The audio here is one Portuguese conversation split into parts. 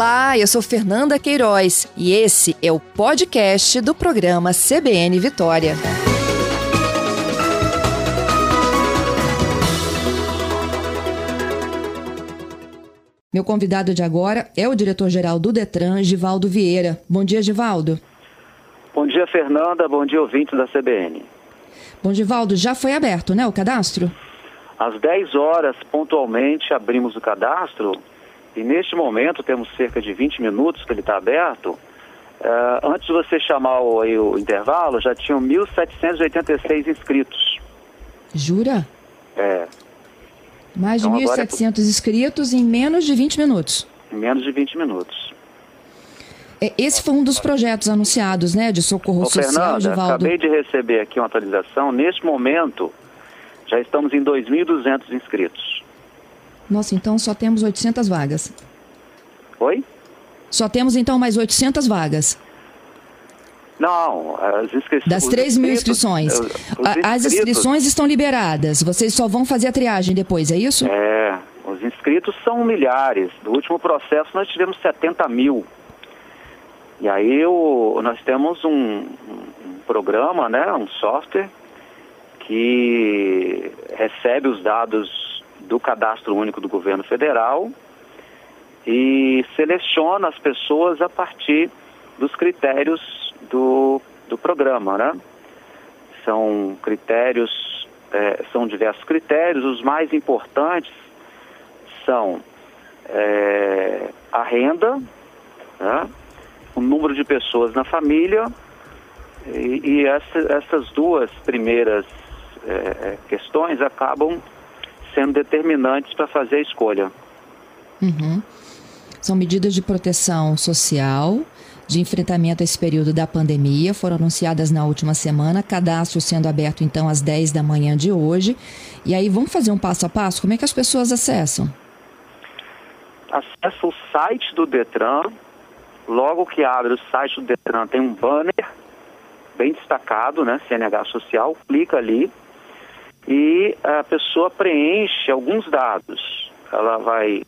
Olá, eu sou Fernanda Queiroz e esse é o podcast do programa CBN Vitória. Meu convidado de agora é o diretor-geral do Detran, Givaldo Vieira. Bom dia, Givaldo. Bom dia, Fernanda. Bom dia, ouvintes da CBN. Bom, Givaldo, já foi aberto, né, o cadastro? Às 10 horas, pontualmente, abrimos o cadastro e neste momento temos cerca de 20 minutos que ele está aberto. Uh, antes de você chamar o, aí, o intervalo, já tinham 1.786 inscritos. Jura? É. Mais então, de 1.700 é... inscritos em menos de 20 minutos. Em menos de 20 minutos. É, esse foi um dos projetos anunciados, né, de socorro Ô, social, Fernanda, Givaldo. acabei de receber aqui uma atualização. Neste momento, já estamos em 2.200 inscritos. Nossa, então só temos 800 vagas. Oi? Só temos então mais 800 vagas. Não, as inscrições. Das 3 mil inscrições. As inscrições estão liberadas. Vocês só vão fazer a triagem depois, é isso? É. Os inscritos são milhares. No último processo nós tivemos 70 mil. E aí o, nós temos um, um programa, né, um software que recebe os dados do Cadastro Único do Governo Federal e seleciona as pessoas a partir dos critérios do, do programa, né? São critérios, é, são diversos critérios, os mais importantes são é, a renda, né? o número de pessoas na família e, e essa, essas duas primeiras é, é questões acabam sendo determinantes para fazer a escolha. Uhum. São medidas de proteção social, de enfrentamento a esse período da pandemia, foram anunciadas na última semana, cadastro sendo aberto então às 10 da manhã de hoje. E aí vamos fazer um passo a passo? Como é que as pessoas acessam? Acessa o site do Detran. Logo que abre o site do Detran tem um banner bem destacado, né? CNH Social, clica ali e a pessoa preenche alguns dados. Ela vai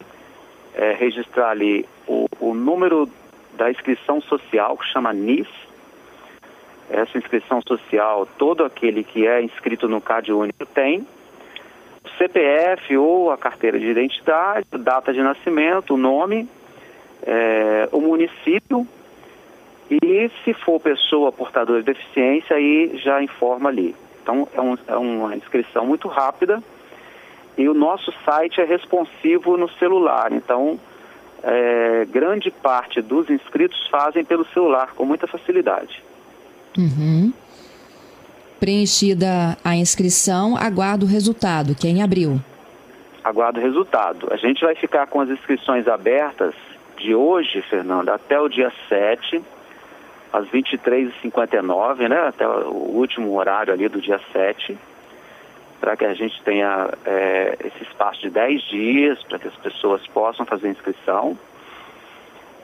é, registrar ali o, o, número da inscrição social, que chama NIS. Essa inscrição social, todo aquele que é inscrito no CAD único tem. O CPF ou a carteira de identidade, data de nascimento, o nome, é, o município e se for pessoa portadora de deficiência, aí já informa ali. Então, é, um, é uma inscrição muito rápida e o nosso site é responsivo no celular. Então, é, grande parte dos inscritos fazem pelo celular com muita facilidade. Uhum. Preenchida a inscrição, aguardo o resultado, que é em abril. Aguardo o resultado. A gente vai ficar com as inscrições abertas de hoje, Fernanda, até o dia 7 às 23h59, né, até o último horário ali do dia 7, para que a gente tenha é, esse espaço de 10 dias, para que as pessoas possam fazer inscrição.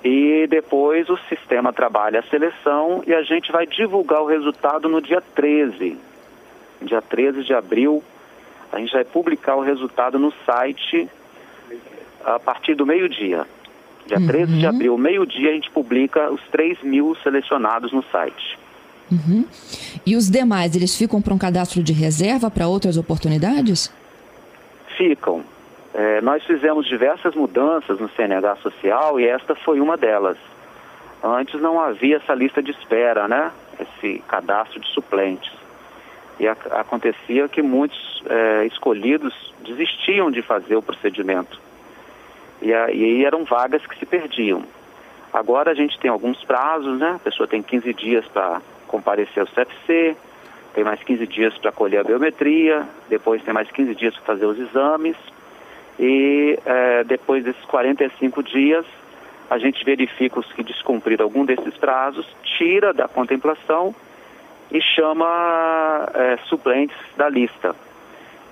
E depois o sistema trabalha a seleção e a gente vai divulgar o resultado no dia 13. Dia 13 de abril, a gente vai publicar o resultado no site a partir do meio-dia. Dia uhum. 13 de abril, meio-dia, a gente publica os 3 mil selecionados no site. Uhum. E os demais, eles ficam para um cadastro de reserva para outras oportunidades? Ficam. É, nós fizemos diversas mudanças no CNH Social e esta foi uma delas. Antes não havia essa lista de espera, né? Esse cadastro de suplentes. E a, acontecia que muitos é, escolhidos desistiam de fazer o procedimento. E, aí eram vagas que se perdiam. Agora a gente tem alguns prazos, né? A pessoa tem 15 dias para comparecer ao CFC, tem mais 15 dias para colher a biometria, depois tem mais 15 dias para fazer os exames e é, depois desses 45 dias a gente verifica os que descumpriram algum desses prazos, tira da contemplação e chama é, suplentes da lista.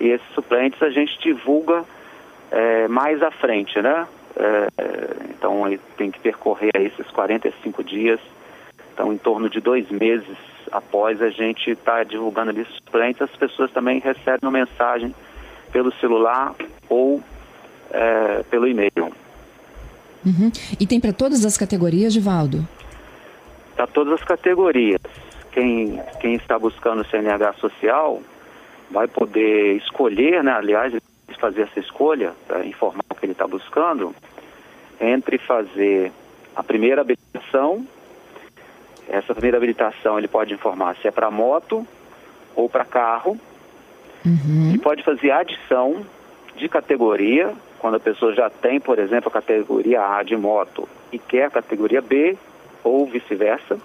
E esses suplentes a gente divulga é, mais à frente, né? É, então ele tem que percorrer esses 45 dias, então em torno de dois meses após a gente estar tá divulgando ali suplentes, as pessoas também recebem uma mensagem pelo celular ou é, pelo e-mail. Uhum. E tem para todas as categorias, Givaldo? Para todas as categorias. Quem, quem está buscando o CNH social vai poder escolher, né? aliás, fazer essa escolha, para informar o que ele está buscando, entre fazer a primeira habilitação. Essa primeira habilitação ele pode informar se é para moto ou para carro. Uhum. E pode fazer adição de categoria, quando a pessoa já tem, por exemplo, a categoria A de moto e quer a categoria B, ou vice-versa.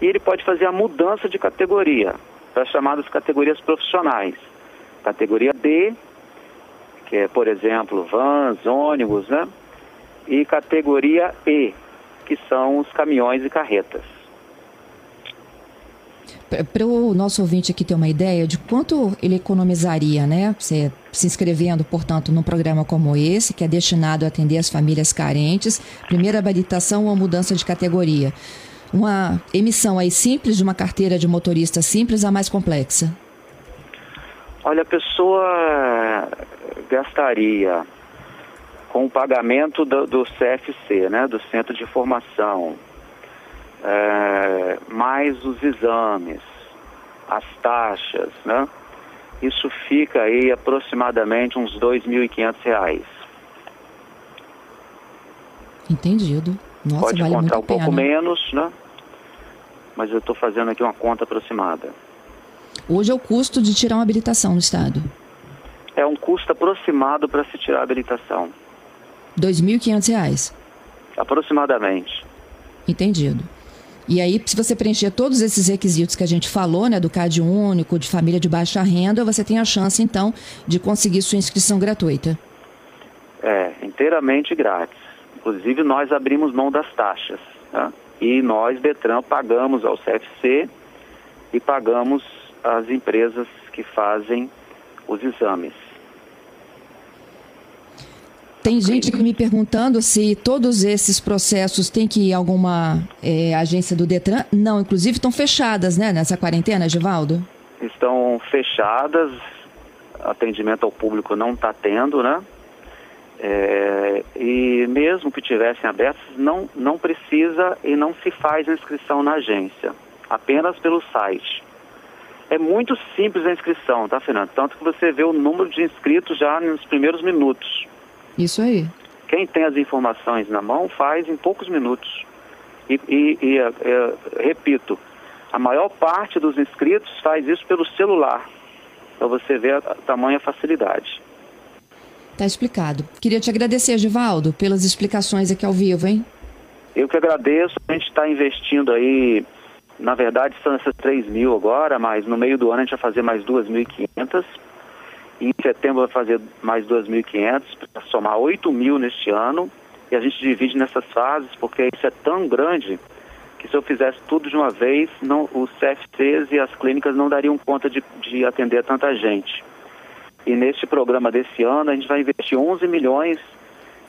E ele pode fazer a mudança de categoria para as chamadas categorias profissionais. Categoria D, que é, por exemplo, vans, ônibus, né? E categoria E, que são os caminhões e carretas. Para o nosso ouvinte aqui ter uma ideia de quanto ele economizaria, né? Você se inscrevendo, portanto, num programa como esse, que é destinado a atender as famílias carentes, primeira habilitação ou mudança de categoria. Uma emissão aí simples de uma carteira de motorista simples a mais complexa? Olha, a pessoa gastaria com o pagamento do, do CFC, né, do Centro de Formação, é, mais os exames, as taxas, né? Isso fica aí aproximadamente uns R$ 2.500. Entendido. Nossa, Pode vale contar um pouco pena. menos, né? Mas eu estou fazendo aqui uma conta aproximada. Hoje é o custo de tirar uma habilitação no Estado. Custo aproximado para se tirar a habilitação. R$ 2.500. Aproximadamente. Entendido. E aí, se você preencher todos esses requisitos que a gente falou, né, do CAD único, de família de baixa renda, você tem a chance, então, de conseguir sua inscrição gratuita. É, inteiramente grátis. Inclusive, nós abrimos mão das taxas. Né? E nós, Detran, pagamos ao CFC e pagamos às empresas que fazem os exames. Tem gente me perguntando se todos esses processos têm que ir a alguma é, agência do Detran. Não, inclusive estão fechadas, né, nessa quarentena, Givaldo? Estão fechadas, atendimento ao público não está tendo, né? É, e mesmo que tivessem abertos, não, não precisa e não se faz a inscrição na agência, apenas pelo site. É muito simples a inscrição, tá, Fernando? Tanto que você vê o número de inscritos já nos primeiros minutos. Isso aí. Quem tem as informações na mão faz em poucos minutos. E, e, e é, é, repito, a maior parte dos inscritos faz isso pelo celular, para você ver a, a tamanha facilidade. Tá explicado. Queria te agradecer, Givaldo, pelas explicações aqui ao vivo, hein? Eu que agradeço. A gente está investindo aí, na verdade são essas 3 mil agora, mas no meio do ano a gente vai fazer mais 2.500. Em setembro vai fazer mais 2.500, para somar 8 mil neste ano. E a gente divide nessas fases, porque isso é tão grande que se eu fizesse tudo de uma vez, não, os CFCs e as clínicas não dariam conta de, de atender tanta gente. E neste programa desse ano a gente vai investir 11 milhões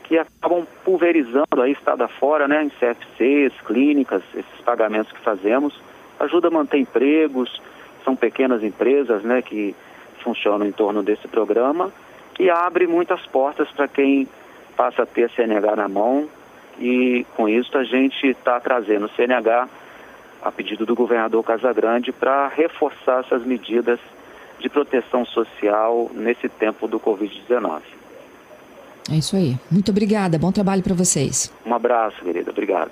que acabam pulverizando aí estado afora, né, em CFCs, clínicas, esses pagamentos que fazemos, ajuda a manter empregos, são pequenas empresas, né, que funcionam em torno desse programa e abre muitas portas para quem passa a ter a CNH na mão e com isso a gente está trazendo o CNH a pedido do governador Casagrande para reforçar essas medidas de proteção social nesse tempo do Covid-19. É isso aí. Muito obrigada. Bom trabalho para vocês. Um abraço, querida. Obrigado.